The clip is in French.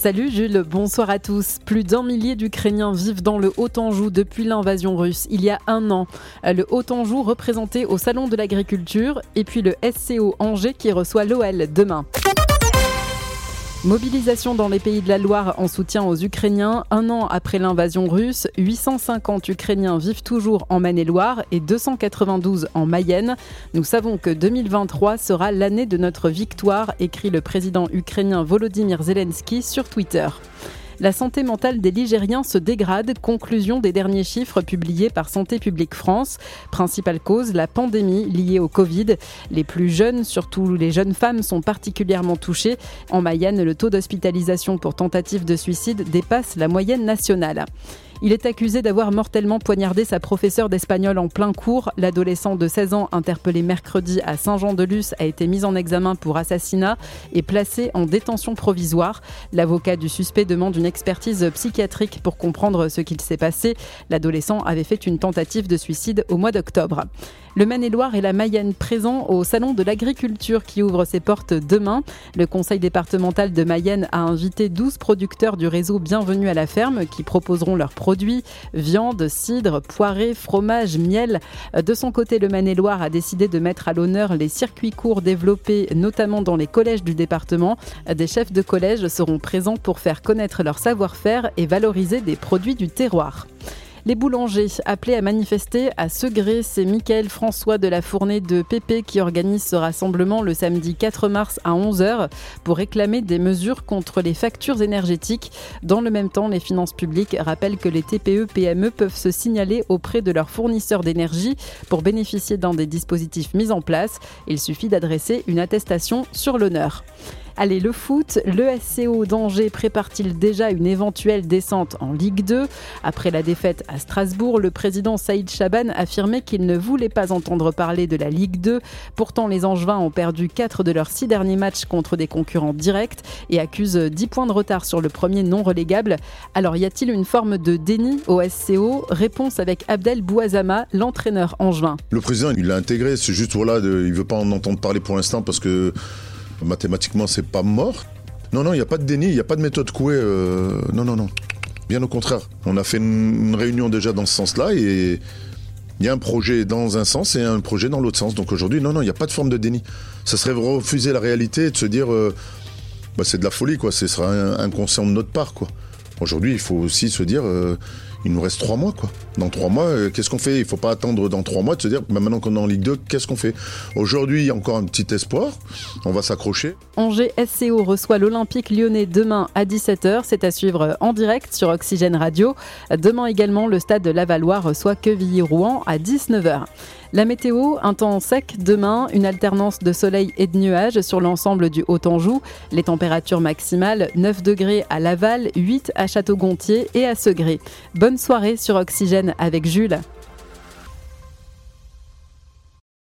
Salut Jules, bonsoir à tous. Plus d'un millier d'Ukrainiens vivent dans le Haut-Anjou depuis l'invasion russe il y a un an. Le Haut-Anjou représenté au Salon de l'Agriculture et puis le SCO Angers qui reçoit l'OL demain. Mobilisation dans les pays de la Loire en soutien aux Ukrainiens. Un an après l'invasion russe, 850 Ukrainiens vivent toujours en Maine-et-Loire et 292 en Mayenne. Nous savons que 2023 sera l'année de notre victoire, écrit le président ukrainien Volodymyr Zelensky sur Twitter. La santé mentale des Ligériens se dégrade, conclusion des derniers chiffres publiés par Santé publique France. Principale cause, la pandémie liée au Covid. Les plus jeunes, surtout les jeunes femmes, sont particulièrement touchées. En Mayenne, le taux d'hospitalisation pour tentative de suicide dépasse la moyenne nationale. Il est accusé d'avoir mortellement poignardé sa professeure d'espagnol en plein cours. L'adolescent de 16 ans, interpellé mercredi à Saint-Jean-de-Luz, a été mis en examen pour assassinat et placé en détention provisoire. L'avocat du suspect demande une expertise psychiatrique pour comprendre ce qu'il s'est passé. L'adolescent avait fait une tentative de suicide au mois d'octobre. Le Maine-et-Loire et la Mayenne présents au Salon de l'agriculture qui ouvre ses portes demain. Le conseil départemental de Mayenne a invité 12 producteurs du réseau Bienvenue à la ferme qui proposeront leurs produits viande, cidre, poirée, fromage, miel. De son côté, le Maine-et-Loire a décidé de mettre à l'honneur les circuits courts développés notamment dans les collèges du département. Des chefs de collège seront présents pour faire connaître leur savoir-faire et valoriser des produits du terroir. Les boulangers appelés à manifester à Segré, c'est Michael François de la Fournée de PP qui organise ce rassemblement le samedi 4 mars à 11h pour réclamer des mesures contre les factures énergétiques. Dans le même temps, les finances publiques rappellent que les TPE-PME peuvent se signaler auprès de leurs fournisseurs d'énergie pour bénéficier d'un des dispositifs mis en place. Il suffit d'adresser une attestation sur l'honneur. Allez, le foot, le SCO d'Angers prépare-t-il déjà une éventuelle descente en Ligue 2 Après la défaite à Strasbourg, le président Saïd Chaban affirmait qu'il ne voulait pas entendre parler de la Ligue 2. Pourtant, les Angevins ont perdu 4 de leurs 6 derniers matchs contre des concurrents directs et accusent 10 points de retard sur le premier non relégable. Alors, y a-t-il une forme de déni au SCO Réponse avec Abdel Bouazama, l'entraîneur angevin. Le président, il l'a intégré, c'est juste, voilà, il veut pas en entendre parler pour l'instant parce que Mathématiquement, c'est pas mort. Non, non, il n'y a pas de déni, il n'y a pas de méthode couée. Euh, non, non, non. Bien au contraire. On a fait une, réunion déjà dans ce sens-là et il y a un projet dans un sens et un projet dans l'autre sens. Donc aujourd'hui, non, non, il n'y a pas de forme de déni. Ça serait refuser la réalité et de se dire, euh, bah, c'est de la folie, quoi. Ce sera inconscient de notre part, quoi. Aujourd'hui, il faut aussi se dire, euh, il nous reste trois mois, quoi. Dans trois mois, euh, qu'est-ce qu'on fait? Il ne faut pas attendre dans trois mois de se dire, bah, maintenant qu'on est en Ligue 2, qu'est-ce qu'on fait? Aujourd'hui, encore un petit espoir. On va s'accrocher. Angers SCO reçoit l'Olympique lyonnais demain à 17h. C'est à suivre en direct sur Oxygène Radio. Demain également, le stade de Lavallois reçoit Quevilly-Rouen à 19h. La météo, un temps sec demain, une alternance de soleil et de nuages sur l'ensemble du Haut-Anjou. Les températures maximales 9 degrés à Laval, 8 à Château-Gontier et à Segré. Bonne soirée sur Oxygène avec Jules.